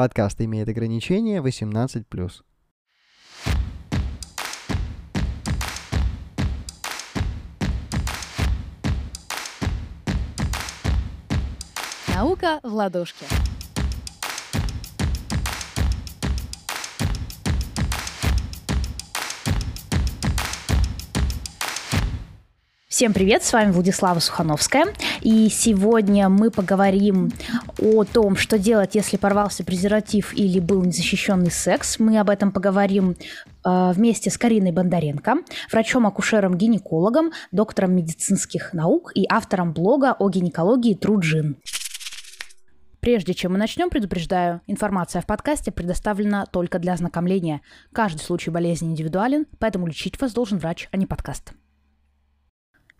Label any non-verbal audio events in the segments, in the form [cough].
Подкаст имеет ограничение 18+. Наука в ладошке. Всем привет, с вами Владислава Сухановская. И сегодня мы поговорим о том, что делать, если порвался презерватив или был незащищенный секс. Мы об этом поговорим э, вместе с Кариной Бондаренко, врачом-акушером-гинекологом, доктором медицинских наук и автором блога о гинекологии Труджин. Прежде чем мы начнем, предупреждаю, информация в подкасте предоставлена только для ознакомления. Каждый случай болезни индивидуален, поэтому лечить вас должен врач, а не подкаст.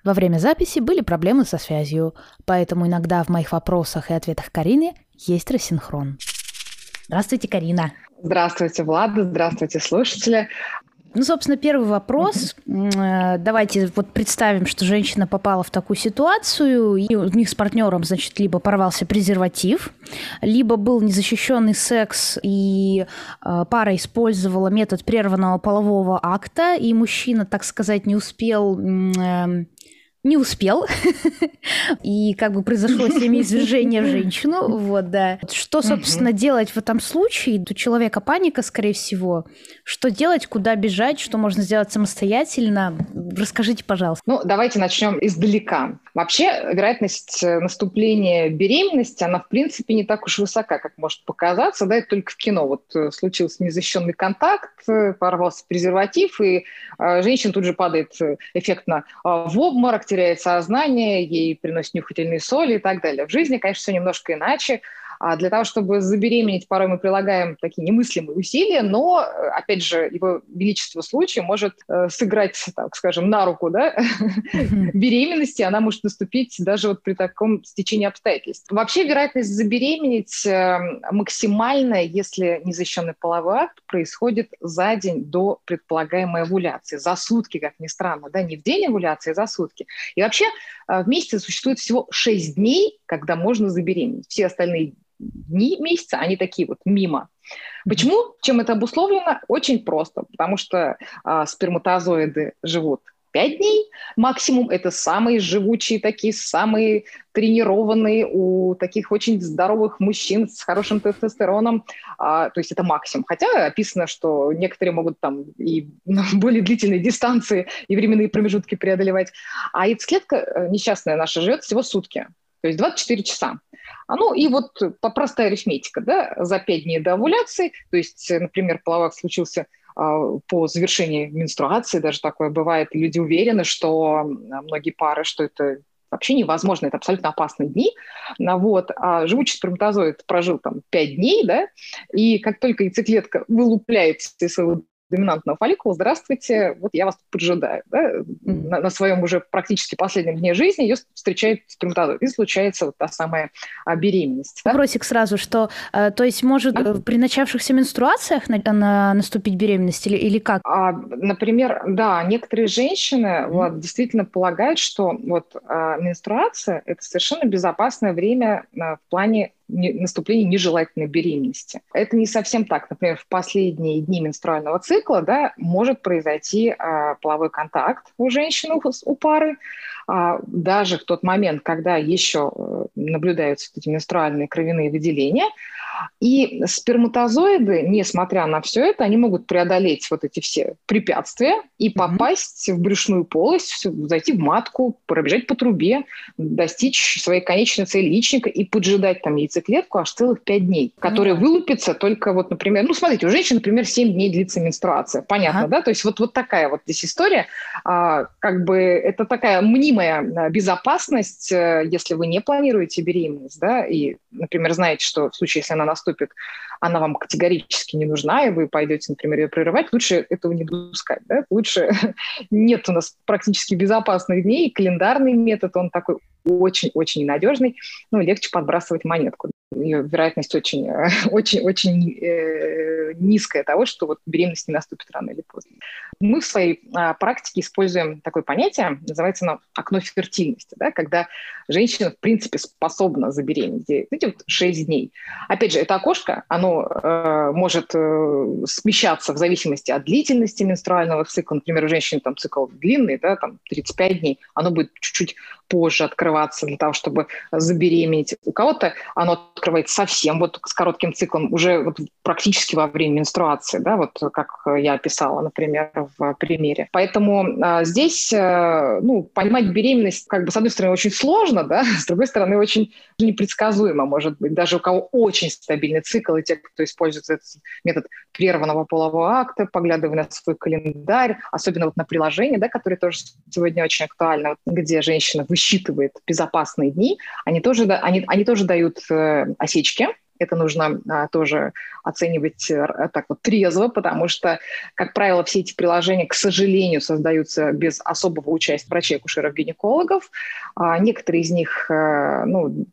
Во время записи были проблемы со связью, поэтому иногда в моих вопросах и ответах Карины есть рассинхрон. Здравствуйте, Карина. Здравствуйте, Влада. Здравствуйте, слушатели. Ну, собственно, первый вопрос. Mm-hmm. Давайте вот представим, что женщина попала в такую ситуацию, и у них с партнером, значит, либо порвался презерватив, либо был незащищенный секс, и э, пара использовала метод прерванного полового акта, и мужчина, так сказать, не успел э, не успел, [laughs] и как бы произошло семяизвержение в [laughs] женщину, вот, да. Что, собственно, делать в этом случае? У человека паника, скорее всего. Что делать, куда бежать, что можно сделать самостоятельно? Расскажите, пожалуйста. Ну, давайте начнем издалека. Вообще, вероятность э, наступления беременности, она, в принципе, не так уж высока, как может показаться, да, это только в кино. Вот э, случился незащищенный контакт, э, порвался презерватив, и женщина тут же падает эффектно в обморок, теряет сознание, ей приносят нюхательные соли и так далее. В жизни, конечно, все немножко иначе. А для того, чтобы забеременеть, порой мы прилагаем такие немыслимые усилия, но, опять же, его величество случая может э, сыграть, так скажем, на руку да? беременности, она может наступить даже вот при таком стечении обстоятельств. Вообще вероятность забеременеть э, максимальная, если незащищенный половой акт происходит за день до предполагаемой овуляции, за сутки, как ни странно, да, не в день овуляции, а за сутки. И вообще э, в месяце существует всего 6 дней, когда можно забеременеть. Все остальные дни месяца, они такие вот мимо. Почему? Чем это обусловлено? Очень просто, потому что а, сперматозоиды живут 5 дней максимум. Это самые живучие такие, самые тренированные у таких очень здоровых мужчин с хорошим тестостероном. А, то есть это максимум. Хотя описано, что некоторые могут там и на [laughs] более длительные дистанции и временные промежутки преодолевать. А яйцеклетка э, несчастная наша живет всего сутки. То есть 24 часа. А ну и вот по простая арифметика, да, за 5 дней до овуляции, то есть, например, половак случился а, по завершении менструации, даже такое бывает, люди уверены, что многие пары, что это вообще невозможно, это абсолютно опасные дни. Вот. А живучий сперматозоид прожил там 5 дней, да, и как только яйцеклетка вылупляется из своего доминантного фолликула, здравствуйте, вот я вас тут поджидаю. Да? На, на своем уже практически последнем дне жизни ее встречает сперматозоид, и случается вот та самая а, беременность. Да? Вопросик сразу, что, э, то есть может а? при начавшихся менструациях на, на, наступить беременность или, или как? А, например, да, некоторые женщины вот, действительно полагают, что вот а, менструация – это совершенно безопасное время а, в плане наступления нежелательной беременности. Это не совсем так. Например, в последние дни менструального цикла да, может произойти а, половой контакт у женщины, у пары, а, даже в тот момент, когда еще э, наблюдаются эти менструальные кровяные выделения – и сперматозоиды, несмотря на все это, они могут преодолеть вот эти все препятствия и попасть mm-hmm. в брюшную полость, зайти в матку, пробежать по трубе, достичь своей конечной цели яичника и поджидать там яйцеклетку аж целых 5 дней, которая mm-hmm. вылупится только вот, например, ну, смотрите, у женщин, например, 7 дней длится менструация. Понятно, uh-huh. да? То есть вот, вот такая вот здесь история. А, как бы это такая мнимая а, безопасность, э, если вы не планируете беременность, да, и, например, знаете, что в случае, если она наступит, она вам категорически не нужна, и вы пойдете, например, ее прерывать, лучше этого не допускать. Да? Лучше [laughs] нет у нас практически безопасных дней, календарный метод, он такой очень-очень надежный, ну, легче подбрасывать монетку. Ее вероятность очень, [laughs] очень, очень э, низкая того, что вот беременность не наступит рано или поздно. Мы в своей а, практике используем такое понятие, называется оно окно фертильности, да, когда женщина, в принципе, способна забеременеть. Эти вот 6 дней. Опять же, это окошко, оно э, может э, смещаться в зависимости от длительности менструального цикла. Например, у женщины там цикл длинный, да, там 35 дней, оно будет чуть-чуть позже открываться для того, чтобы забеременеть. У кого-то оно открывается совсем вот с коротким циклом, уже вот практически во время менструации, да, вот как я описала, например, в примере. Поэтому а, здесь, а, ну, понимать беременность, как бы, с одной стороны, очень сложно, да, [laughs] с другой стороны, очень непредсказуемо, может быть, даже у кого очень стабильный цикл, и те, кто использует этот метод прерванного полового акта, поглядывая на свой календарь, особенно вот на приложение, да, которое тоже сегодня очень актуально, где женщина высчитывает безопасные дни, они тоже, они, они тоже дают э, осечки, это нужно а, тоже оценивать а, так вот трезво, потому что, как правило, все эти приложения, к сожалению, создаются без особого участия врачей, акушеров, гинекологов. А, некоторые из них а, ну,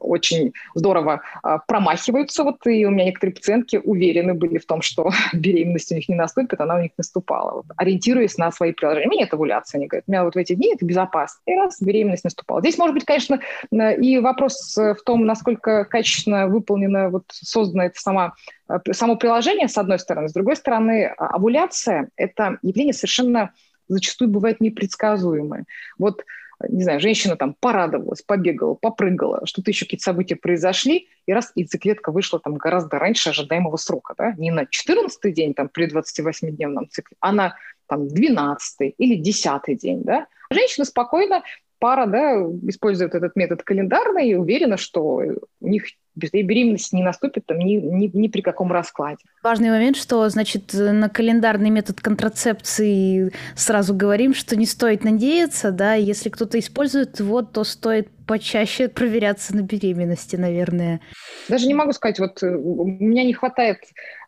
очень здорово а, промахиваются. Вот и у меня некоторые пациентки уверены были в том, что [laughs] беременность у них не наступит, она у них наступала. Вот, ориентируясь на свои приложения. У меня нет овуляции, они говорят, у меня вот в эти дни это безопасно. И раз беременность наступала. Здесь может быть, конечно, и вопрос в том, насколько качественно выполнен именно вот создана это сама, э, само приложение, с одной стороны. С другой стороны, а, овуляция – это явление совершенно зачастую бывает непредсказуемое. Вот не знаю, женщина там порадовалась, побегала, попрыгала, что-то еще какие-то события произошли, и раз яйцеклетка вышла там гораздо раньше ожидаемого срока, да, не на 14 день там при 28-дневном цикле, а на там 12 или 10 день, да. Женщина спокойно пара да, использует этот метод календарный и уверена, что у них беременность не наступит там ни, ни, ни при каком раскладе. Важный момент, что, значит, на календарный метод контрацепции сразу говорим, что не стоит надеяться, да, если кто-то использует его, то стоит почаще проверяться на беременности, наверное. Даже не могу сказать, вот э, у меня не хватает,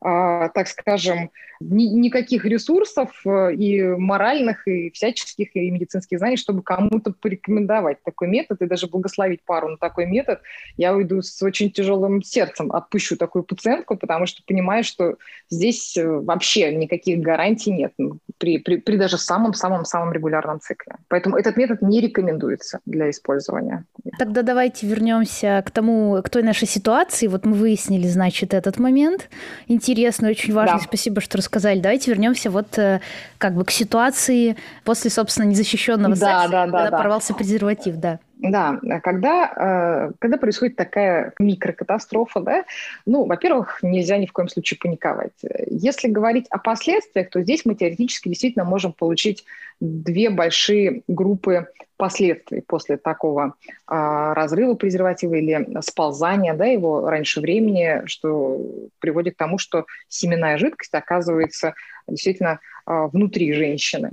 так скажем, ни, никаких ресурсов э, и моральных, и всяческих, и медицинских знаний, чтобы кому-то порекомендовать такой метод и даже благословить пару на такой метод. Я уйду с очень тяжелым сердцем, отпущу такую пациентку, потому что понимаю, что здесь э, вообще никаких гарантий нет при, при, при даже самом-самом-самом регулярном цикле. Поэтому этот метод не рекомендуется для использования. Тогда давайте вернемся к тому, к той нашей ситуации. Вот мы выяснили, значит, этот момент. Интересно, очень важно. Да. Спасибо, что рассказали. Давайте вернемся вот э, как бы к ситуации после, собственно, незащищенного да, секса, да, да, когда да. порвался презерватив, да. Да, когда, э, когда происходит такая микрокатастрофа, да, ну, во-первых, нельзя ни в коем случае паниковать. Если говорить о последствиях, то здесь мы теоретически действительно можем получить две большие группы последствий после такого а, разрыва презерватива или сползания да, его раньше времени, что приводит к тому, что семенная жидкость оказывается действительно а, внутри женщины.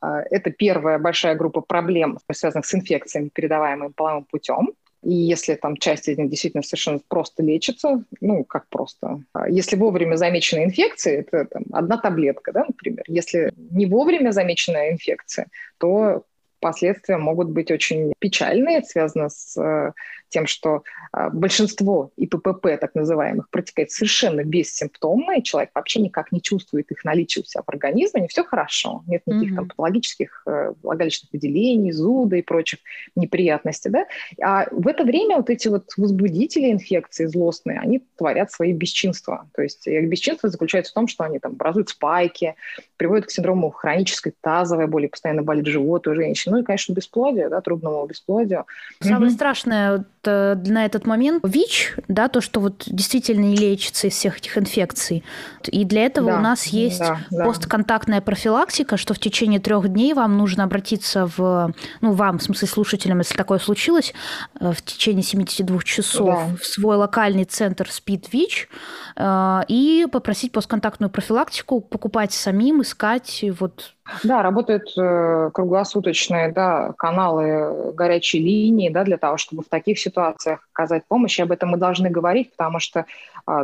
А, это первая большая группа проблем, связанных с инфекциями, передаваемыми половым путем. И если там часть из них действительно совершенно просто лечится, ну, как просто. А, если вовремя замечена инфекция, это там, одна таблетка, да, например. Если не вовремя замечена инфекция, то последствия могут быть очень печальные, связаны с э, тем, что а, большинство ИППП, так называемых, протекает совершенно бессимптомно, и человек вообще никак не чувствует их наличия у себя в организме, не все хорошо, нет никаких mm-hmm. там патологических э, влагалищных выделений, зуда и прочих неприятностей, да, а в это время вот эти вот возбудители инфекции злостные, они творят свои бесчинства, то есть их бесчинство заключается в том, что они там образуют спайки, приводят к синдрому хронической тазовой боли, постоянно болит живот у женщин, ну и, конечно, бесплодие, да, трудному бесплодию. Самое mm-hmm. страшное на этот момент ВИЧ, да, то, что вот действительно не лечится из всех этих инфекций. И для этого да, у нас есть да, да. постконтактная профилактика, что в течение трех дней вам нужно обратиться в, ну, вам, в смысле слушателям, если такое случилось, э, в течение 72 часов да. в свой локальный центр СПИД ВИЧ э, и попросить постконтактную профилактику, покупать самим, искать вот да, работают э, круглосуточные да, каналы горячей линии да, для того, чтобы в таких ситуациях оказать помощь. И об этом мы должны говорить, потому что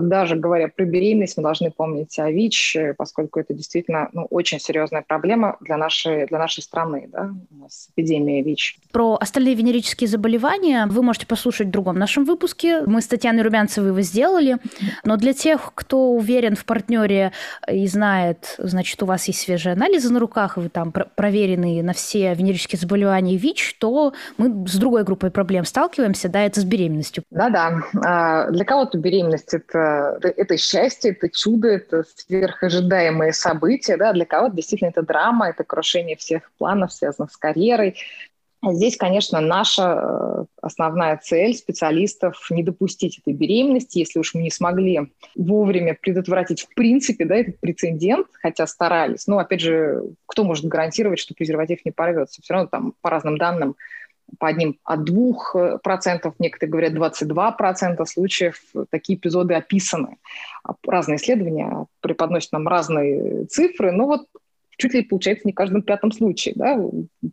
даже говоря про беременность, мы должны помнить о ВИЧ, поскольку это действительно ну, очень серьезная проблема для нашей, для нашей страны, да, у нас эпидемия ВИЧ. Про остальные венерические заболевания вы можете послушать в другом нашем выпуске. Мы с Татьяной Румянцевой его сделали, но для тех, кто уверен в партнере и знает, значит, у вас есть свежие анализы на руках, и вы там проверены на все венерические заболевания ВИЧ, то мы с другой группой проблем сталкиваемся, да, это с беременностью. Да-да. А, для кого-то беременность это, это счастье, это чудо, это сверхожидаемое событие, да, для кого-то действительно это драма, это крушение всех планов, связанных с карьерой, Здесь, конечно, наша э, основная цель специалистов не допустить этой беременности, если уж мы не смогли вовремя предотвратить в принципе да, этот прецедент, хотя старались. Но, опять же, кто может гарантировать, что презерватив не порвется? Все равно там по разным данным по одним от двух процентов, некоторые говорят 22 процента случаев такие эпизоды описаны. Разные исследования преподносят нам разные цифры, но вот чуть ли получается не в каждом пятом случае. Да?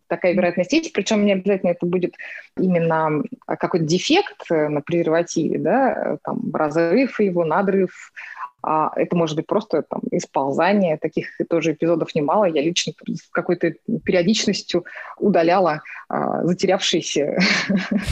Такая вероятность есть, причем не обязательно это будет именно какой-то дефект на презервативе, да? там, разрыв его, надрыв, а это может быть просто там, исползание. Таких тоже эпизодов немало. Я лично с какой-то периодичностью удаляла а, затерявшиеся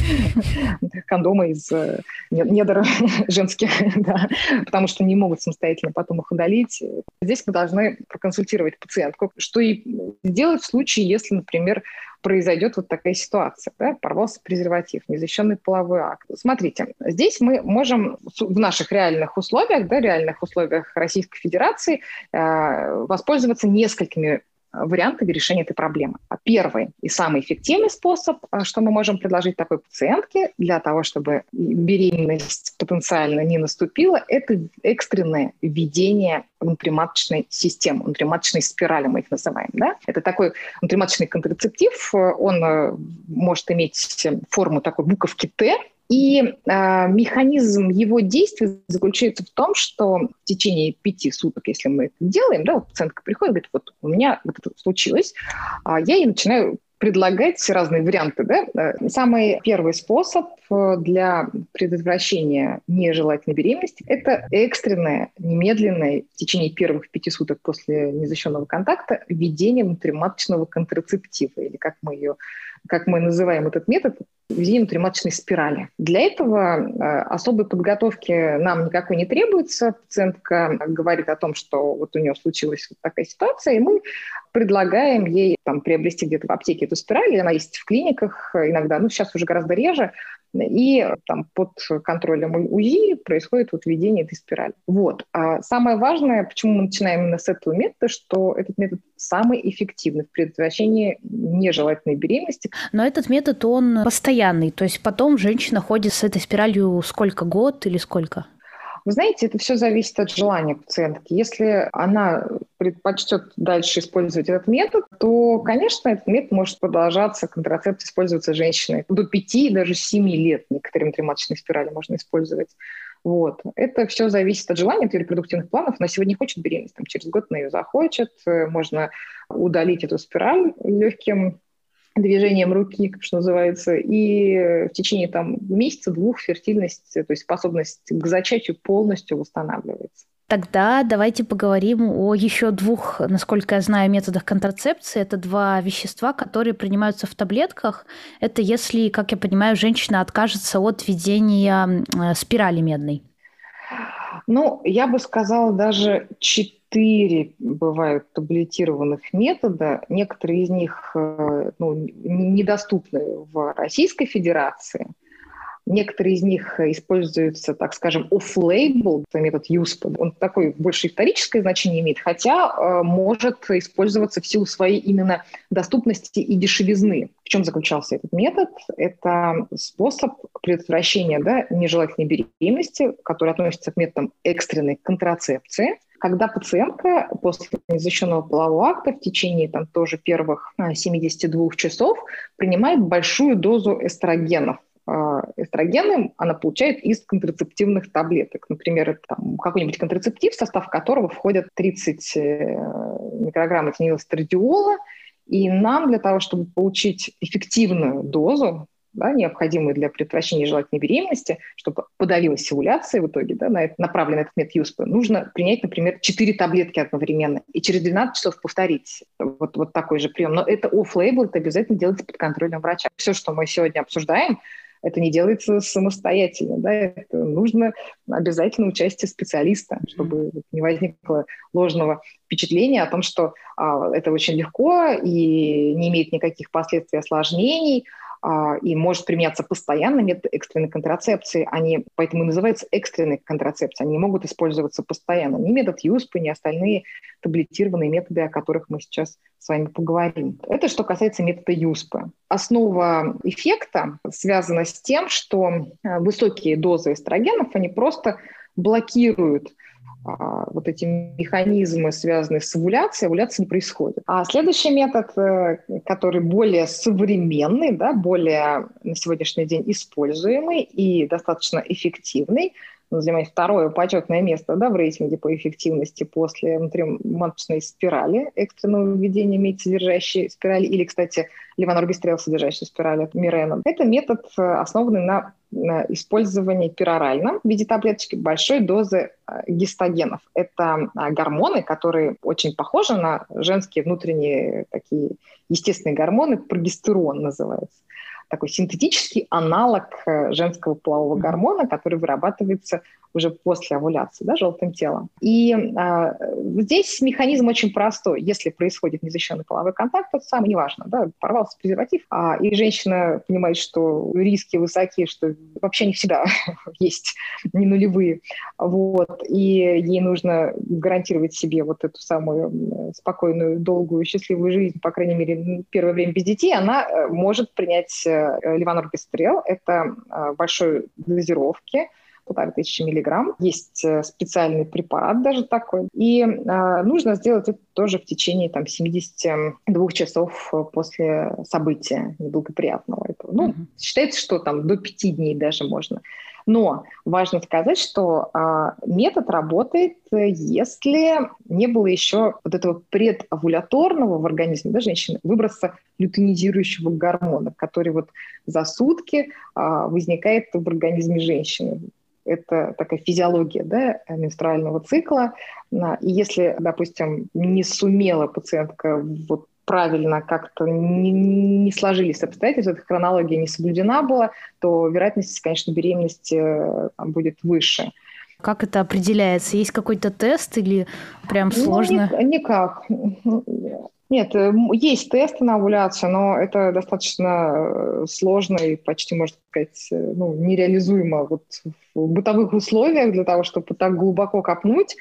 [laughs] кондомы из э, недр [laughs] женских, [laughs] да, потому что не могут самостоятельно потом их удалить. Здесь мы должны проконсультировать пациентку, что и сделать в случае, если, например, произойдет вот такая ситуация, да, порвался презерватив, незащищенный половой акт. Смотрите, здесь мы можем в наших реальных условиях, да, реальных условиях Российской Федерации э, воспользоваться несколькими вариантами решения этой проблемы. А первый и самый эффективный способ, а, что мы можем предложить такой пациентке для того, чтобы беременность потенциально не наступила, это экстренное введение внутриматочной системы, внутриматочной спирали мы их называем. Да? Это такой внутриматочный контрацептив, он э, может иметь форму такой буковки Т, и э, механизм его действия заключается в том, что в течение пяти суток, если мы это делаем, да, вот пациентка приходит, говорит, вот у меня вот это случилось, а я ей начинаю предлагать разные варианты. Да? Э, самый первый способ э, для предотвращения нежелательной беременности – это экстренное, немедленное в течение первых пяти суток после незащищенного контакта введение внутриматочного контрацептива, или как мы ее как мы называем этот метод, введение внутриматочной спирали. Для этого э, особой подготовки нам никакой не требуется. Пациентка говорит о том, что вот у нее случилась вот такая ситуация, и мы предлагаем ей там, приобрести где-то в аптеке эту спираль, она есть в клиниках иногда, ну сейчас уже гораздо реже, и там под контролем УЗИ происходит вот введение этой спирали. Вот. А самое важное, почему мы начинаем именно с этого метода, что этот метод самый эффективный в предотвращении нежелательной беременности. Но этот метод, он постоянный, то есть потом женщина ходит с этой спиралью сколько, год или сколько? Вы знаете, это все зависит от желания пациентки. Если она предпочтет дальше использовать этот метод, то, конечно, этот метод может продолжаться, контрацепт используется женщиной до 5, даже 7 лет. Некоторые триматочные спирали можно использовать. Вот. Это все зависит от желания, от репродуктивных планов. Она сегодня хочет беременность, там, через год она ее захочет. Можно удалить эту спираль легким движением руки, как что называется, и в течение там месяца-двух фертильность, то есть способность к зачатию полностью восстанавливается. Тогда давайте поговорим о еще двух, насколько я знаю, методах контрацепции. Это два вещества, которые принимаются в таблетках. Это если, как я понимаю, женщина откажется от введения э, спирали медной. Ну, я бы сказала, даже четыре бывают таблетированных метода. Некоторые из них э, ну, недоступны в Российской Федерации. Некоторые из них используются, так скажем, off-label, метод USP. Он такой больше историческое значение имеет, хотя э, может использоваться в силу своей именно доступности и дешевизны. В чем заключался этот метод? Это способ предотвращения да, нежелательной беременности, который относится к методам экстренной контрацепции – когда пациентка после незащищенного полового акта в течение там, тоже первых 72 а, часов принимает большую дозу эстрогенов. А, эстрогены она получает из контрацептивных таблеток. Например, это какой-нибудь контрацептив, в состав которого входят 30 э, микрограмм этинилострадиола, и нам для того, чтобы получить эффективную дозу да, необходимые для предотвращения желательной беременности, чтобы подавилась овуляция в итоге, да, на это направлен этот метод ЮСП, нужно принять, например, 4 таблетки одновременно и через 12 часов повторить вот, вот такой же прием. Но это офф-лейбл, это обязательно делается под контролем врача. Все, что мы сегодня обсуждаем, это не делается самостоятельно, да, это нужно обязательно участие специалиста, чтобы не возникло ложного впечатления о том, что а, это очень легко и не имеет никаких последствий осложнений, и может применяться постоянно метод экстренной контрацепции. Они поэтому и называются экстренной контрацепцией. Они могут использоваться постоянно. Ни метод ЮСП, ни остальные таблетированные методы, о которых мы сейчас с вами поговорим. Это что касается метода ЮСП. Основа эффекта связана с тем, что э, высокие дозы эстрогенов, они просто блокируют а, вот эти механизмы, связанные с овуляцией, овуляция не происходит. А следующий метод, э, который более современный, да, более на сегодняшний день используемый и достаточно эффективный, занимает второе почетное место да, в рейтинге по эффективности после внутриматочной спирали, экстренного введения медь, содержащей спирали, или, кстати, левоноргистрел, содержащий спирали, Мирена. Это метод, э, основанный на Э, использование перорально в виде таблеточки большой дозы э, гистогенов. Это э, гормоны, которые очень похожи на женские внутренние такие естественные гормоны, прогестерон называется такой синтетический аналог женского полового гормона, который вырабатывается уже после овуляции, да, желтым телом. И а, здесь механизм очень простой. Если происходит незащищенный половой контакт, то самое неважно, да, порвался презерватив, а, и женщина понимает, что риски высокие, что вообще не всегда [laughs] есть не нулевые, вот, и ей нужно гарантировать себе вот эту самую спокойную, долгую, счастливую жизнь, по крайней мере, первое время без детей, она э, может принять э, ливаноргестрел, это э, большой дозировки, полторы тысячи миллиграмм. Есть э, специальный препарат даже такой. И э, нужно сделать это тоже в течение там, 72 часов после события неблагоприятного. Этого. Ну, mm-hmm. Считается, что там до 5 дней даже можно. Но важно сказать, что э, метод работает, если не было еще вот этого предовуляторного в организме да, женщины выброса лютонизирующего гормона, который вот за сутки э, возникает в организме женщины это такая физиология да, менструального цикла. И если, допустим, не сумела пациентка вот правильно как-то не, не сложились обстоятельства, эта хронология не соблюдена была, то вероятность, конечно, беременности э, там, будет выше. Как это определяется? Есть какой-то тест или прям ну, сложно? Ну, никак. Нет, э, есть тесты на овуляцию, но это достаточно э, сложно и почти, можно сказать, э, ну, нереализуемо вот в бытовых условиях для того, чтобы так глубоко копнуть.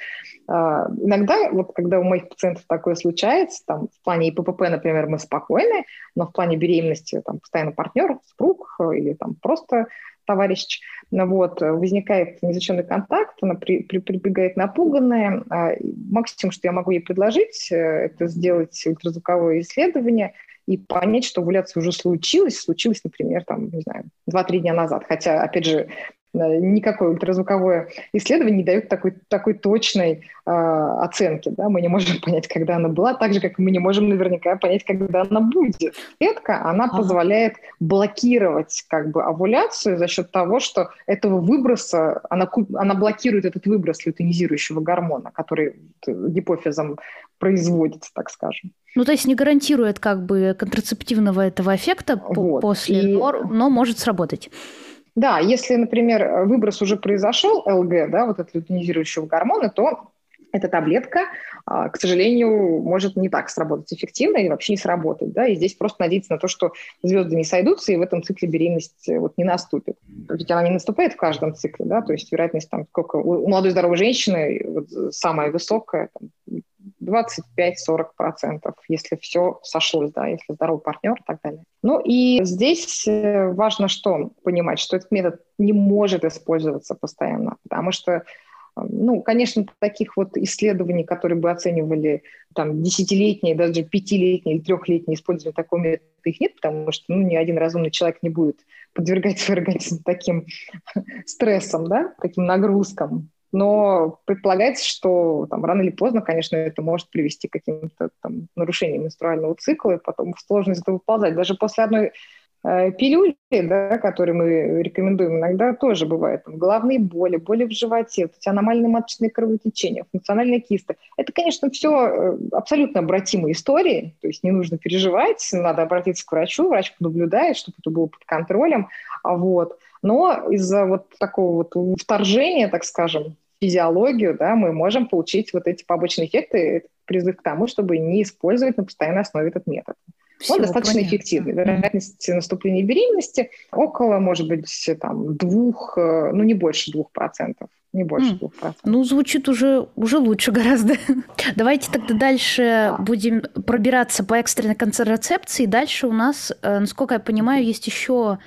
А, иногда, вот когда у моих пациентов такое случается, там, в плане ИПП, например, мы спокойны, но в плане беременности там, постоянно партнер, супруг или там просто товарищ, ну вот, возникает незащищенный контакт, она при, при, прибегает напуганная. А максимум, что я могу ей предложить, э, это сделать ультразвуковое исследование и понять, что овуляция уже случилась, случилась, например, там, не знаю, 2-3 дня назад. Хотя, опять же, никакое ультразвуковое исследование не дает такой, такой точной э, оценки. Да? Мы не можем [laughs] понять, когда она была, так же, как мы не можем наверняка понять, когда она будет. Клетка, она ага. позволяет блокировать как бы овуляцию за счет того, что этого выброса, она, она блокирует этот выброс лютонизирующего гормона, который гипофизом производится, так скажем. Ну, то есть не гарантирует как бы контрацептивного этого эффекта вот. после, и... но, но может сработать. Да, если, например, выброс уже произошел, ЛГ, да, вот этого лютонизирующего гормона, то эта таблетка, а, к сожалению, может не так сработать эффективно или вообще не сработать. Да? И здесь просто надеяться на то, что звезды не сойдутся, и в этом цикле беременность вот не наступит. Ведь она не наступает в каждом цикле, да, то есть вероятность там сколько у молодой здоровой женщины вот, самая высокая, там, 25-40%, если все сошлось, да, если здоровый партнер и так далее. Ну и здесь э, важно что понимать, что этот метод не может использоваться постоянно, потому что э, ну, конечно, таких вот исследований, которые бы оценивали там десятилетние, даже пятилетние или трехлетние использование такого метода, их нет, потому что ну, ни один разумный человек не будет подвергать свой организм таким [laughs] стрессам, да, таким нагрузкам но предполагается, что там, рано или поздно, конечно, это может привести к каким-то там, нарушениям менструального цикла, и потом сложно из этого выползать. Даже после одной пилюли, да, которые мы рекомендуем, иногда тоже бывают там, головные боли, боли в животе, вот эти аномальные маточные кровотечения, функциональные кисты. Это, конечно, все э, абсолютно обратимые истории, то есть не нужно переживать, надо обратиться к врачу, врач наблюдает, чтобы это было под контролем. А вот. Но из-за вот такого вот вторжения, так скажем, в физиологию, да, мы можем получить вот эти побочные эффекты, призыв к тому, чтобы не использовать на постоянной основе этот метод. Всего Он достаточно понятно. эффективный. Вероятность наступления беременности около, может быть, там, двух, э, ну, не больше двух процентов. Не больше двух процентов. Ну, звучит уже, уже лучше гораздо. [laughs] Давайте тогда дальше будем пробираться по экстренной контрацепции. Дальше у нас, э, насколько я понимаю, есть еще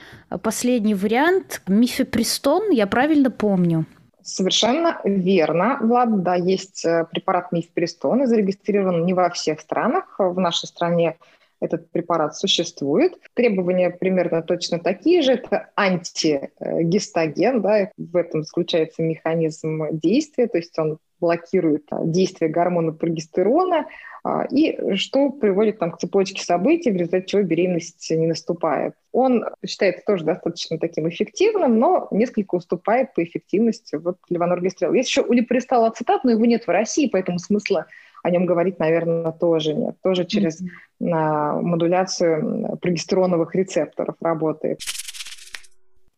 последний вариант. Мифепристон, я правильно помню? Совершенно верно, Влад. Да, есть э, препарат мифепристон, зарегистрирован не во всех странах. В нашей стране этот препарат существует. Требования примерно точно такие же. Это антигистоген, да, в этом заключается механизм действия, то есть он блокирует а, действие гормона прогестерона, а, и что приводит там, к цепочке событий, в результате чего беременность не наступает. Он считается тоже достаточно таким эффективным, но несколько уступает по эффективности вот левоноргестрел. Есть еще улипристал ацетат, но его нет в России, поэтому смысла о нем говорить, наверное, тоже нет. Тоже через mm-hmm. модуляцию прогестероновых рецепторов работает.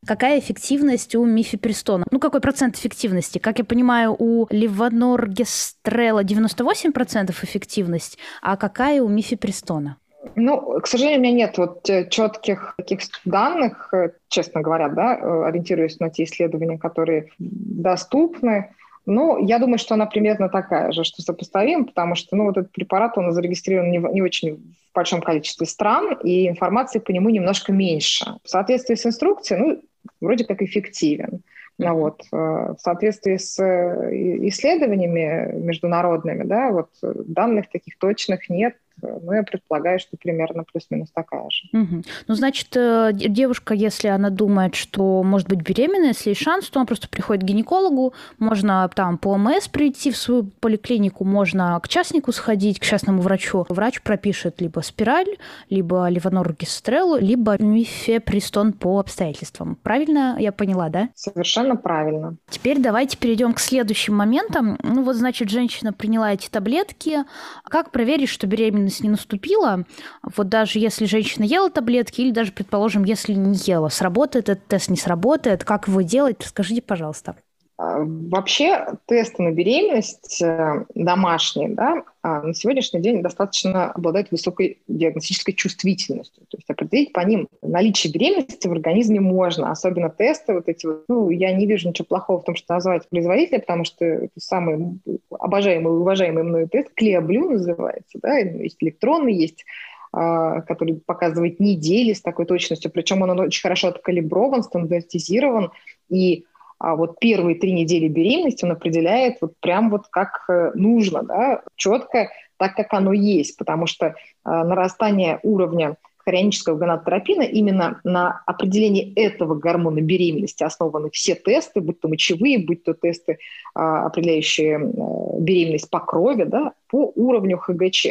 Какая эффективность у мифепристона? Ну, какой процент эффективности? Как я понимаю, у левоноргестрела 98% эффективность, а какая у мифепристона? Ну, к сожалению, у меня нет вот э, четких таких данных, э, честно говоря, да, э, ориентируясь на те исследования, которые доступны. Ну, я думаю, что она примерно такая же, что сопоставим, потому что, ну, вот этот препарат, он зарегистрирован не, в, не очень в большом количестве стран, и информации по нему немножко меньше. В соответствии с инструкцией, ну, вроде как эффективен. Ну, вот, э, в соответствии с э, исследованиями международными, да, вот данных таких точных нет, ну, я предполагаю, что примерно плюс-минус такая же. Угу. Ну, значит, э, девушка, если она думает, что может быть беременна, если есть шанс, то она просто приходит к гинекологу, можно там по ОМС прийти в свою поликлинику, можно к частнику сходить, к частному врачу. Врач пропишет либо спираль, либо левоноргистрел, либо мифепристон по обстоятельствам. Правильно я поняла, да? Совершенно правильно. Теперь давайте перейдем к следующим моментам. Ну вот, значит, женщина приняла эти таблетки. Как проверить, что беременность беременность не наступила, вот даже если женщина ела таблетки, или даже, предположим, если не ела, сработает этот тест, не сработает, как его делать, скажите, пожалуйста. А, вообще тесты на беременность э, домашние да, а, на сегодняшний день достаточно обладают высокой диагностической чувствительностью. То есть определить по ним наличие беременности в организме можно. Особенно тесты вот эти. Ну, я не вижу ничего плохого в том, что назвать производителя, потому что это самый обожаемый и уважаемый мной тест. Клеоблю называется. Да? Есть электронный, есть а, который показывает недели с такой точностью. Причем он очень хорошо откалиброван, стандартизирован. И а вот первые три недели беременности он определяет вот прям вот как э, нужно, да, четко, так как оно есть, потому что э, нарастание уровня хорионического гонадотропина именно на определении этого гормона беременности основаны все тесты, будь то мочевые, будь то тесты, а, определяющие э, беременность по крови, да, по уровню ХГЧ.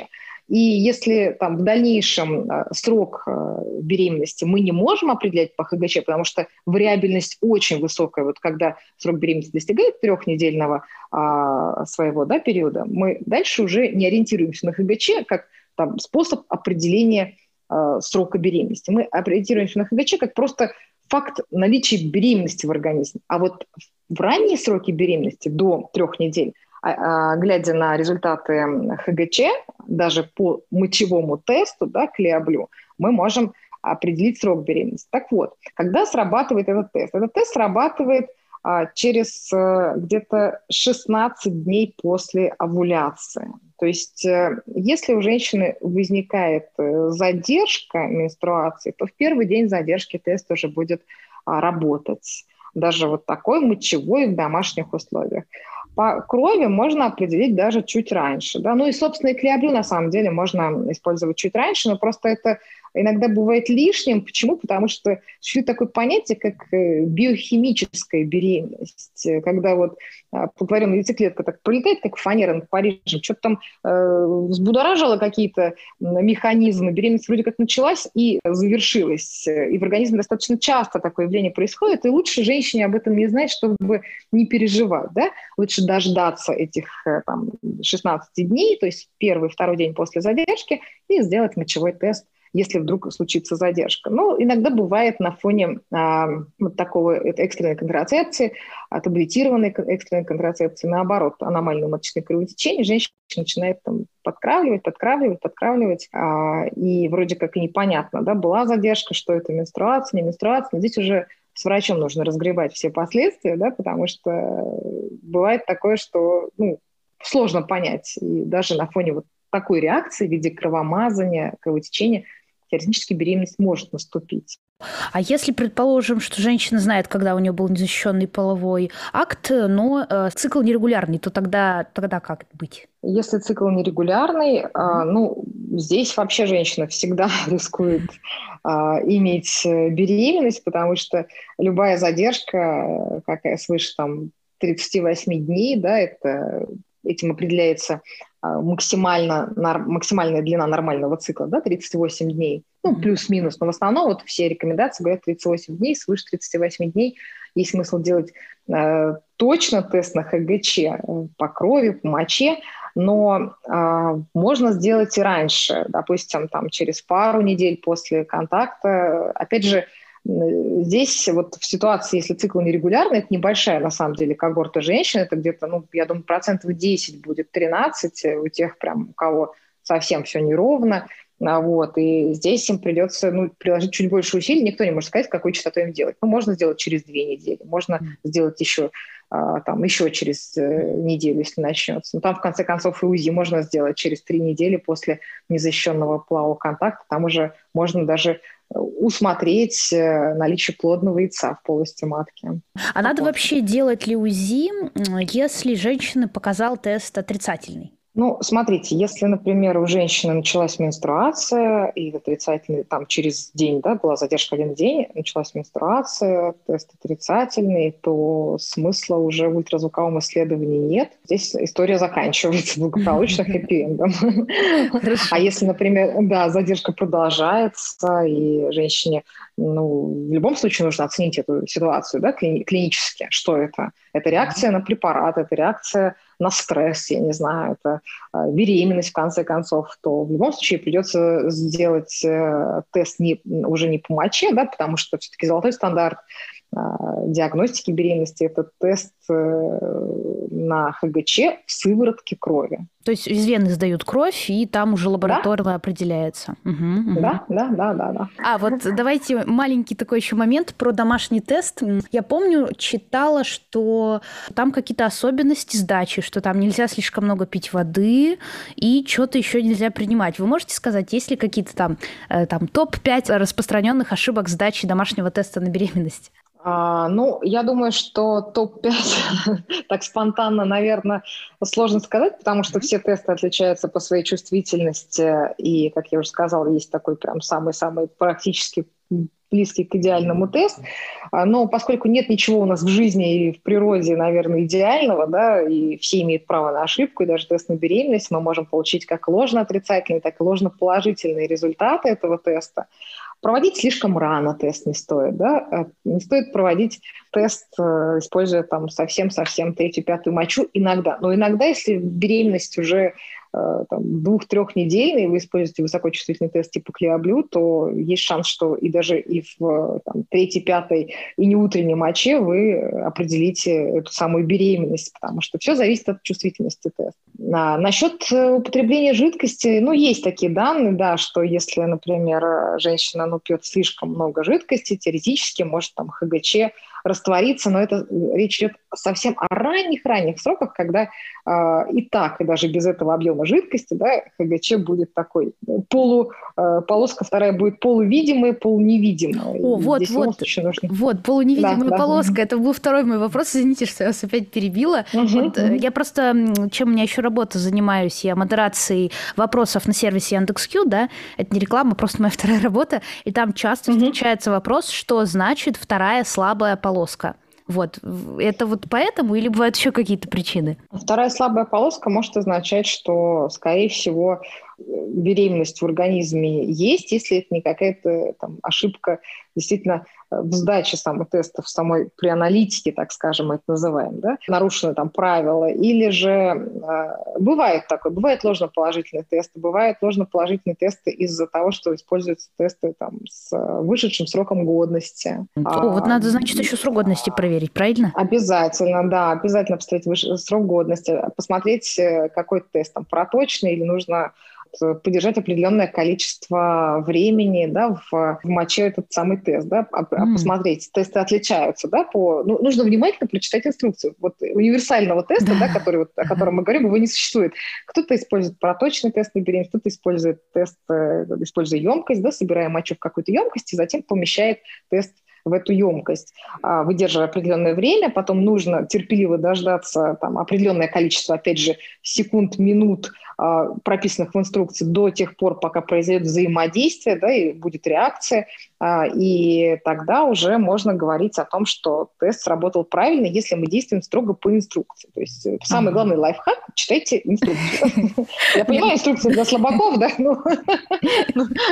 И если там, в дальнейшем э, срок э, беременности мы не можем определять по ХГЧ, потому что вариабельность очень высокая, вот когда срок беременности достигает трехнедельного а, своего да, периода, мы дальше уже не ориентируемся на ХГЧ как там, способ определения а, срока беременности. Мы ориентируемся на ХГЧ как просто факт наличия беременности в организме. А вот в ранние сроки беременности, до трех недель, а, а, глядя на результаты ХГЧ, даже по мочевому тесту, да, клеоблю, мы можем определить срок беременности. Так вот, когда срабатывает этот тест? Этот тест срабатывает а, через а, где-то 16 дней после овуляции. То есть, э, если у женщины возникает э, задержка менструации, то в первый день задержки тест уже будет а, работать. Даже вот такой мочевой в домашних условиях. По крови можно определить даже чуть раньше. Да? Ну и, собственно, и на самом деле можно использовать чуть раньше, но просто это иногда бывает лишним. Почему? Потому что существует такое понятие, как э, биохимическая беременность, когда вот плодотворенная яйцеклетка так пролетает, как фанера над Парижем, что-то там э, взбудоражило какие-то механизмы, беременность вроде как началась и завершилась. И в организме достаточно часто такое явление происходит, и лучше женщине об этом не знать, чтобы не переживать, да? Лучше дождаться этих там, 16 дней, то есть первый, второй день после задержки, и сделать мочевой тест если вдруг случится задержка. Но иногда бывает на фоне а, вот такого экстренной контрацепции, таблетированной экстренной контрацепции, наоборот, аномальное маточное кровотечение, женщина начинает там подкравливать, подкравливать, подкравливать, а, и вроде как и непонятно, да, была задержка, что это менструация, не менструация, но здесь уже с врачом нужно разгребать все последствия, да, потому что бывает такое, что ну, сложно понять, и даже на фоне вот такой реакции в виде кровомазания, кровотечения теоретически беременность может наступить. А если предположим, что женщина знает, когда у нее был незащищенный половой акт, но э, цикл нерегулярный, то тогда, тогда как быть? Если цикл нерегулярный, э, ну, здесь вообще женщина всегда [laughs] рискует э, иметь беременность, потому что любая задержка, какая свыше там 38 дней, да, это этим определяется а, максимально, максимальная длина нормального цикла, да, 38 дней, ну, плюс-минус, но в основном вот все рекомендации говорят 38 дней, свыше 38 дней есть смысл делать э, точно тест на ХГЧ э, по крови, по моче, но э, можно сделать и раньше, допустим, там через пару недель после контакта. Опять же, Здесь вот в ситуации, если цикл нерегулярный, это небольшая на самом деле когорта женщин, это где-то, ну, я думаю, процентов 10 будет 13 у тех прям, у кого совсем все неровно, а вот, и здесь им придется ну, приложить чуть больше усилий, никто не может сказать, какой частотой им делать. Ну, можно сделать через две недели, можно mm. сделать еще а, там еще через э, неделю, если начнется. Но там, в конце концов, и УЗИ можно сделать через три недели после незащищенного полового контакта. Там уже можно даже усмотреть э, наличие плодного яйца в полости матки. А надо вообще делать ли УЗИ, если женщина показал тест отрицательный? Ну, смотрите, если, например, у женщины началась менструация, и отрицательный, там, через день, да, была задержка один день, началась менструация, тест отрицательный, то смысла уже в ультразвуковом исследовании нет. Здесь история заканчивается благополучно [laughs] хэппи-эндом. А если, например, да, задержка продолжается, и женщине ну, в любом случае нужно оценить эту ситуацию да, кли- клинически. Что это? Это реакция на препарат, это реакция на стресс, я не знаю, это э, беременность, в конце концов, то в любом случае придется сделать э, тест не, уже не по моче, да, потому что все-таки золотой стандарт диагностики беременности – это тест э, на ХГЧ в сыворотке крови. То есть из вены сдают кровь, и там уже лабораторно да? определяется. Угу, угу. Да, да, да, да, да. А вот давайте маленький такой еще момент про домашний тест. Я помню, читала, что там какие-то особенности сдачи, что там нельзя слишком много пить воды и что-то еще нельзя принимать. Вы можете сказать, есть ли какие-то там, э, там топ-5 распространенных ошибок сдачи домашнего теста на беременность? А, ну, я думаю, что топ-5 [laughs] так спонтанно, наверное, сложно сказать, потому что все тесты отличаются по своей чувствительности. И, как я уже сказала, есть такой прям самый-самый практически близкий к идеальному тест. А, но поскольку нет ничего у нас в жизни и в природе, наверное, идеального, да, и все имеют право на ошибку, и даже тест на беременность мы можем получить как ложно-отрицательные, так и ложно-положительные результаты этого теста. Проводить слишком рано тест не стоит, да, э, не стоит проводить тест, э, используя там совсем-совсем третью, пятую мочу иногда. Но иногда, если беременность уже Э, там, двух-трехнедельный, вы используете высокочувствительный тест типа клеоблю, то есть шанс, что и даже и в там, третьей, пятой и не утренней моче вы определите эту самую беременность, потому что все зависит от чувствительности теста. А, насчет э, употребления жидкости, ну, есть такие данные, да, что если, например, женщина ну, пьет слишком много жидкости, теоретически может там ХГЧ раствориться, но это речь идет совсем о ранних-ранних сроках, когда э, и так, и даже без этого объема жидкости, да, ХГЧ будет такой полу, э, полоска вторая будет полувидимая, полуневидимая. О, вот, вот, нужно... вот, полуневидимая да, полоска, да. это был второй мой вопрос, извините, что я вас опять перебила. Угу, вот, угу. Я просто, чем у меня еще работа занимаюсь, я модерацией вопросов на сервисе Яндекс.Кью, да, это не реклама, просто моя вторая [laughs] работа, и там часто угу. встречается вопрос, что значит вторая слабая полоска. Вот. Это вот поэтому или бывают еще какие-то причины? Вторая слабая полоска может означать, что, скорее всего, беременность в организме есть, если это не какая-то там, ошибка действительно э, в сдаче самых тестов, в самой при аналитике, так скажем, мы это называем, да, нарушены там правила, или же э, бывает такое, бывает ложноположительные тесты, бывают ложноположительные тесты из-за того, что используются тесты там с вышедшим сроком годности. О, а, вот надо, значит, еще срок годности проверить, правильно? Обязательно, да, обязательно посмотреть выш... срок годности, посмотреть, э, какой тест там проточный или нужно Э, поддержать определенное количество времени да, в, в моче этот самый тест, да, mm. посмотреть, тесты отличаются, да, по, ну, нужно внимательно прочитать инструкцию. Вот универсального теста, да. Да, который, вот, о котором мы говорим, его не существует. Кто-то использует проточный тест на беременность, кто-то использует тест, э, используя емкость, да, собирая мочу в какую-то емкость и затем помещает тест в эту емкость, а, выдерживая определенное время, потом нужно терпеливо дождаться там, определенное количество, опять же, секунд, минут, прописанных в инструкции до тех пор, пока произойдет взаимодействие, да, и будет реакция, и тогда уже можно говорить о том, что тест сработал правильно, если мы действуем строго по инструкции. То есть э, самый главный лайфхак – читайте инструкцию. [laughs] Я понимаю, инструкция для слабаков, да, но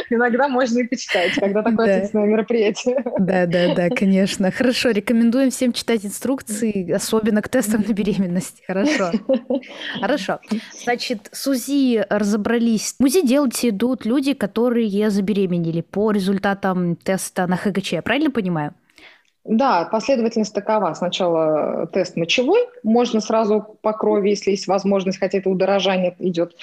иногда можно и почитать, когда такое ответственное мероприятие. Да, да, да, конечно. Хорошо, рекомендуем всем читать инструкции, особенно к тестам на беременность. Хорошо. Хорошо. Значит, с УЗИ разобрались. УЗИ делать идут люди, которые забеременели по результатам теста на ХГЧ, я правильно понимаю? Да, последовательность такова. Сначала тест мочевой, можно сразу по крови, если есть возможность, хотя это удорожание идет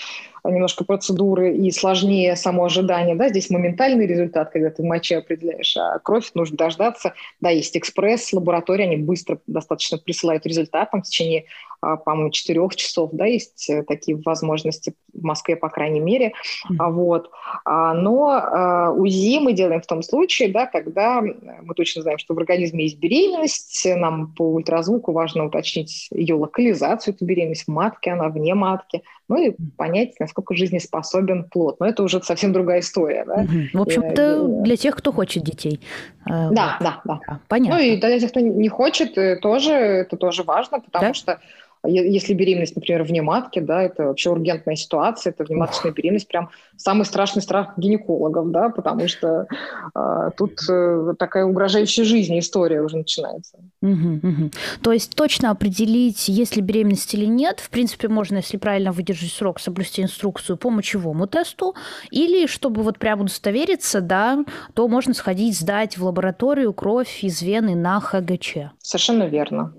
немножко процедуры и сложнее само ожидание. Да? Здесь моментальный результат, когда ты моче определяешь, а кровь нужно дождаться. Да, есть экспресс, лаборатория, они быстро достаточно присылают результат, там в течение по-моему, четырех часов, да, есть э, такие возможности в Москве, по крайней мере, mm-hmm. вот. А, но УЗИ мы делаем в том случае, да, когда мы точно знаем, что в организме есть беременность, нам по ультразвуку важно уточнить ее локализацию, эту беременность в матке, она вне матки, ну и понять, насколько жизнеспособен плод. Но это уже совсем другая история. Да? В общем-то, и, для тех, кто хочет детей. Да, вот. да, да, да. Понятно. Ну и для тех, кто не хочет, э, тоже, это тоже важно, потому да? что если беременность, например, вне матки, да, это вообще ургентная ситуация, это внематочная беременность, прям самый страшный страх гинекологов, да, потому что э, тут э, такая угрожающая жизни история уже начинается. Угу, угу. То есть точно определить, есть ли беременность или нет, в принципе, можно, если правильно выдержать срок, соблюсти инструкцию по мочевому тесту, или чтобы вот прямо удостовериться, да, то можно сходить сдать в лабораторию кровь из вены на ХГЧ. Совершенно верно.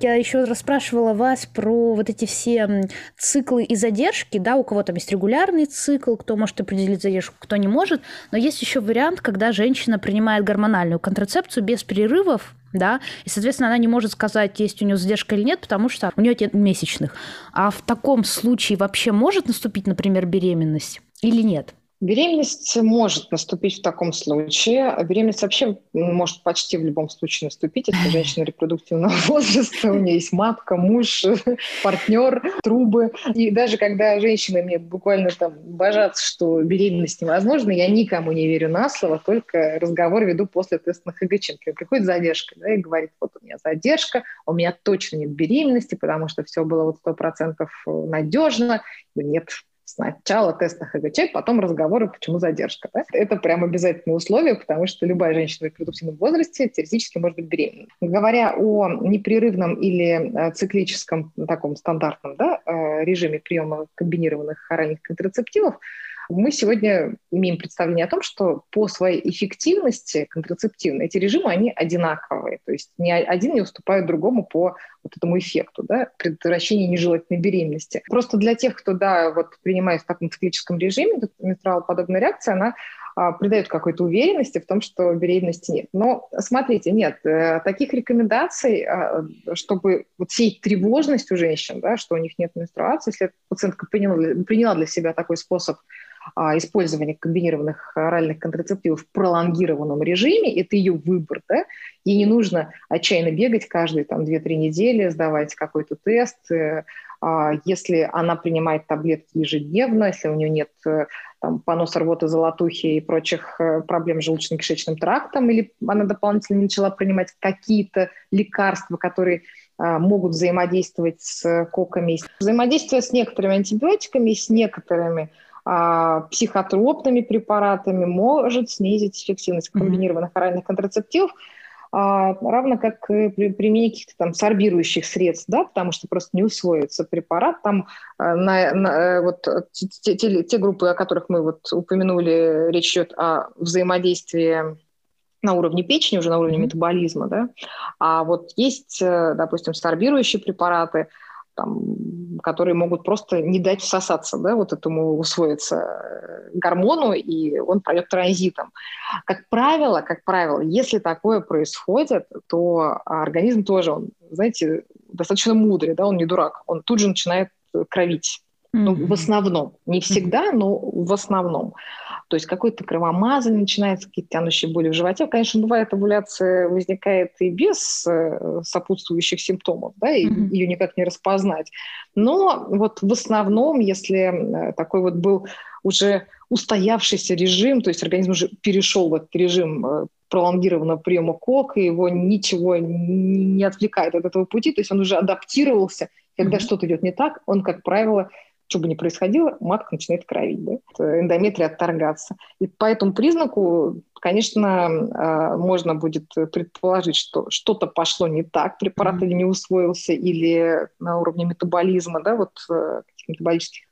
Я еще расспрашивала вас про вот эти все циклы и задержки, да, у кого там есть регулярный цикл, кто может определить задержку, кто не может, но есть еще вариант, когда женщина принимает гормональную контрацепцию без перерывов, да, и, соответственно, она не может сказать, есть у нее задержка или нет, потому что у нее нет месячных. А в таком случае вообще может наступить, например, беременность или нет? Беременность может наступить в таком случае. Беременность вообще может почти в любом случае наступить, если [laughs] женщина репродуктивного [laughs] возраста, у нее есть матка, муж, [laughs] партнер, трубы. И даже когда женщины мне буквально там божатся, что беременность невозможна, я никому не верю на слово, только разговор веду после теста на ХГЧ. Приходит задержка да, и говорит, вот у меня задержка, у меня точно нет беременности, потому что все было вот сто процентов надежно. Нет, Сначала тест на ХГЧ, потом разговоры, почему задержка. Да? Это прям обязательное условие, потому что любая женщина в репродуктивном возрасте теоретически может быть беременна. Говоря о непрерывном или э, циклическом таком стандартном да, э, режиме приема комбинированных оральных контрацептивов, мы сегодня имеем представление о том, что по своей эффективности контрацептивной эти режимы, они одинаковые. То есть ни один не уступает другому по вот этому эффекту, да, предотвращения нежелательной беременности. Просто для тех, кто, да, вот принимает в таком циклическом режиме, менструал подобная реакция, она а, придают какой-то уверенности в том, что беременности нет. Но смотрите, нет, э, таких рекомендаций, а, чтобы вот сеять тревожность у женщин, да, что у них нет менструации, если пациентка приняла, приняла для себя такой способ а, использования комбинированных оральных контрацептивов в пролонгированном режиме, это ее выбор, да, ей не нужно отчаянно бегать каждые там 2-3 недели, сдавать какой-то тест, э, а, если она принимает таблетки ежедневно, если у нее нет э, там, поноса рвоты, золотухи и прочих э, проблем с желудочно-кишечным трактом, или она дополнительно начала принимать какие-то лекарства, которые могут взаимодействовать с коками. Взаимодействие с некоторыми антибиотиками, с некоторыми психотропными препаратами может снизить эффективность комбинированных оральных контрацептивов, а, равно как и при применении каких-то там сорбирующих средств, да, потому что просто не усвоится препарат. Там а, на, на, э, вот те, те, те группы, о которых мы вот упомянули, речь идет о взаимодействии на уровне печени, уже на уровне mm-hmm. метаболизма, да. А вот есть, э, допустим, сорбирующие препараты, там, которые могут просто не дать всосаться, да, вот этому усвоиться э, гормону, и он пройдет транзитом. Как правило, как правило, если такое происходит, то организм тоже, он, знаете, достаточно мудрый, да, он не дурак, он тут же начинает кровить. Ну, mm-hmm. в основном. Не всегда, но в основном. То есть какое-то кровомазание начинается, какие-то тянущие боли в животе. Конечно, бывает, овуляция возникает и без э, сопутствующих симптомов, да, и mm-hmm. ее никак не распознать. Но вот в основном, если э, такой вот был уже устоявшийся режим, то есть организм уже перешел в этот режим э, пролонгированного приема кок, и его ничего не отвлекает от этого пути, то есть он уже адаптировался, когда mm-hmm. что-то идет не так, он, как правило, что бы ни происходило, матка начинает кровить, да? эндометрия отторгаться. И по этому признаку, конечно, а, можно будет предположить, что что-то пошло не так, препарат mm-hmm. или не усвоился, или на уровне метаболизма, да, вот э, метаболических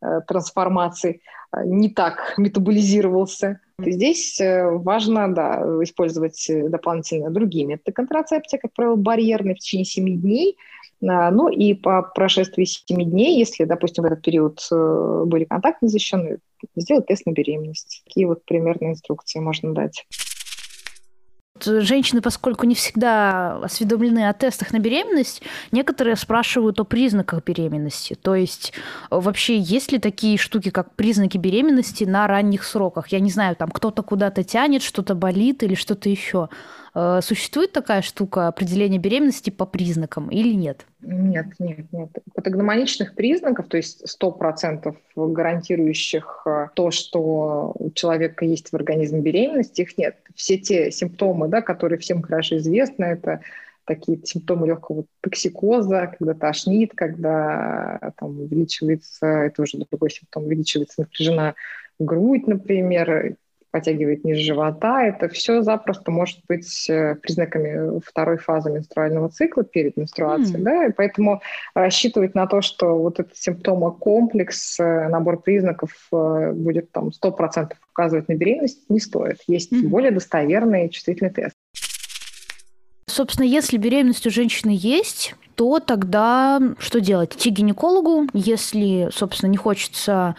э, трансформаций э, не так метаболизировался. Здесь важно да, использовать дополнительно другие методы контрацепции, как правило, барьерные в течение 7 дней – а, ну и по прошествии 7 дней, если, допустим, в этот период э, были контактно защищены, сделать тест на беременность. Такие вот примерные инструкции можно дать. Женщины, поскольку не всегда осведомлены о тестах на беременность, некоторые спрашивают о признаках беременности. То есть э, вообще есть ли такие штуки, как признаки беременности на ранних сроках? Я не знаю, там кто-то куда-то тянет, что-то болит или что-то еще. Э, существует такая штука определения беременности по признакам или нет? Нет, нет, нет. Патогномоничных признаков, то есть 100% гарантирующих э, то, что у человека есть в организме беременность, их нет. Все те симптомы, да, которые всем хорошо известны, это такие симптомы легкого токсикоза, когда тошнит, когда там увеличивается, это уже другой симптом, увеличивается напряжена грудь, например, потягивает низ живота. Это все запросто может быть э, признаками второй фазы менструального цикла перед менструацией. Mm. Да? И поэтому рассчитывать на то, что вот этот симптомокомплекс, э, набор признаков э, будет там 100% указывать на беременность, не стоит. Есть mm. более достоверный чувствительный тест. Собственно, если беременность у женщины есть, то тогда что делать? Идти к гинекологу, если, собственно, не хочется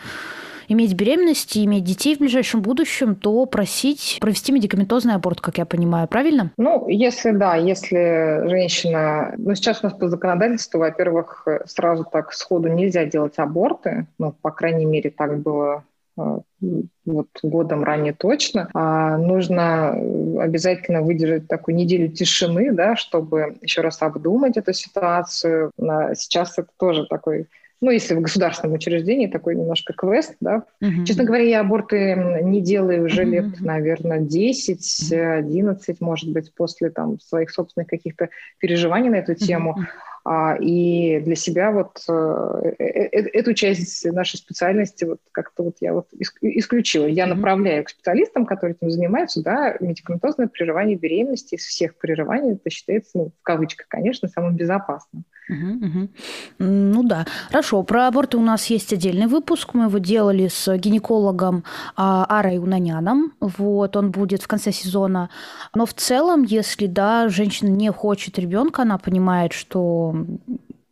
иметь беременность и иметь детей в ближайшем будущем, то просить провести медикаментозный аборт, как я понимаю, правильно? Ну, если да, если женщина... Ну, сейчас у нас по законодательству, во-первых, сразу так сходу нельзя делать аборты, ну, по крайней мере, так было э, вот годом ранее точно, а нужно обязательно выдержать такую неделю тишины, да, чтобы еще раз обдумать эту ситуацию. Сейчас это тоже такой ну, если в государственном учреждении, такой немножко квест, да. Uh-huh. Честно говоря, я аборты не делаю уже uh-huh. лет, наверное, 10, 11, может быть, после там своих собственных каких-то переживаний на эту тему. Uh-huh. А, и для себя вот э, э, э, эту часть нашей специальности вот как-то вот я вот исключила. Я направляю к специалистам, которые этим занимаются, да, медикаментозное прерывание беременности из всех прерываний, это считается, ну, в кавычках, конечно, самым безопасным. Угу, угу. Ну да. Хорошо. Про аборты у нас есть отдельный выпуск. Мы его делали с гинекологом а, Арой Унаняном. Вот, он будет в конце сезона. Но в целом, если да, женщина не хочет ребенка, она понимает, что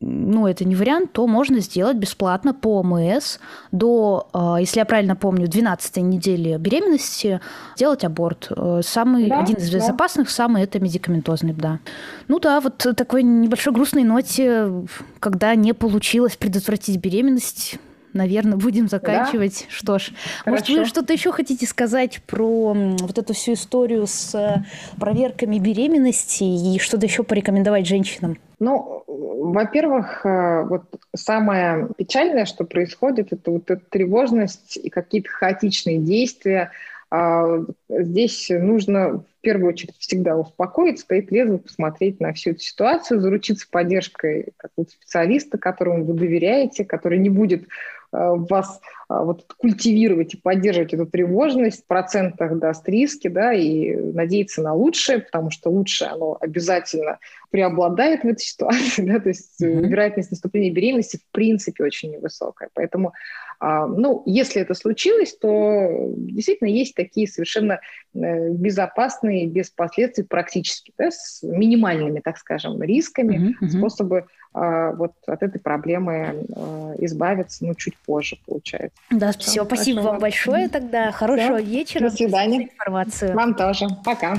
ну, это не вариант, то можно сделать бесплатно по ОМС до, э, если я правильно помню, 12 недели беременности делать аборт. Э, самый, да, один из да. безопасных, самый это медикаментозный, да. Ну да, вот такой небольшой грустной ноте, когда не получилось предотвратить беременность, наверное, будем заканчивать. Да. Что ж, Хорошо. может, вы что-то еще хотите сказать про вот эту всю историю с э, проверками беременности и что-то еще порекомендовать женщинам? Ну, во-первых, э, вот самое печальное, что происходит, это вот эта тревожность и какие-то хаотичные действия. А, здесь нужно в первую очередь всегда успокоиться и трезво посмотреть на всю эту ситуацию, заручиться поддержкой какого-то специалиста, которому вы доверяете, который не будет вас а, вот культивировать и поддерживать эту тревожность, в процентах даст риски, да, и надеяться на лучшее, потому что лучшее, оно обязательно преобладает в этой [laughs] ситуации, да, то есть mm-hmm. вероятность наступления беременности в принципе очень невысокая. Поэтому, а, ну, если это случилось, то действительно есть такие совершенно э, безопасные, без последствий практически, да, с минимальными, так скажем, рисками mm-hmm. способы вот от этой проблемы а, избавиться, ну, чуть позже, получается. Да, все, спасибо вам большое тогда. Хорошего да. вечера. До свидания. Информацию. Вам тоже. Пока.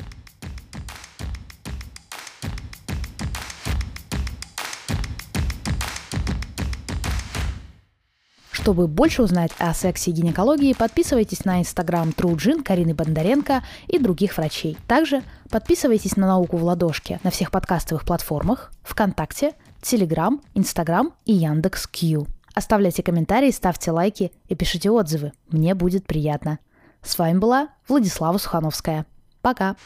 Чтобы больше узнать о сексе и гинекологии, подписывайтесь на инстаграм TrueGin Карины Бондаренко и других врачей. Также подписывайтесь на «Науку в ладошке» на всех подкастовых платформах, ВКонтакте, Телеграм, Инстаграм и Яндекс Кью. Оставляйте комментарии, ставьте лайки и пишите отзывы. Мне будет приятно. С вами была Владислава Сухановская. Пока!